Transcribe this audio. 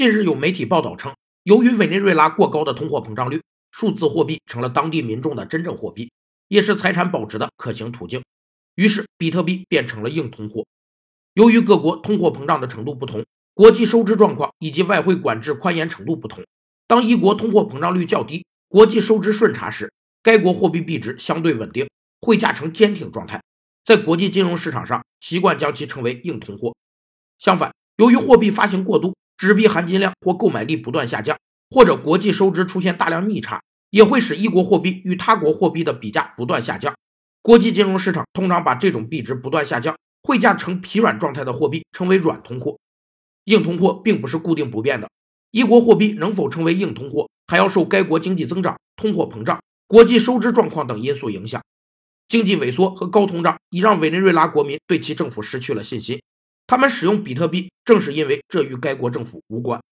近日有媒体报道称，由于委内瑞拉过高的通货膨胀率，数字货币成了当地民众的真正货币，也是财产保值的可行途径。于是，比特币变成了硬通货。由于各国通货膨胀的程度不同，国际收支状况以及外汇管制宽严程度不同，当一国通货膨胀率较低，国际收支顺差时，该国货币币值相对稳定，汇价呈坚挺状态，在国际金融市场上习惯将其称为硬通货。相反，由于货币发行过度，纸币含金量或购买力不断下降，或者国际收支出现大量逆差，也会使一国货币与他国货币的比价不断下降。国际金融市场通常把这种币值不断下降、汇价呈疲软状态的货币称为软通货。硬通货并不是固定不变的，一国货币能否成为硬通货，还要受该国经济增长、通货膨胀、国际收支状况等因素影响。经济萎缩和高通胀已让委内瑞拉国民对其政府失去了信心，他们使用比特币正是因为这与该国政府无关。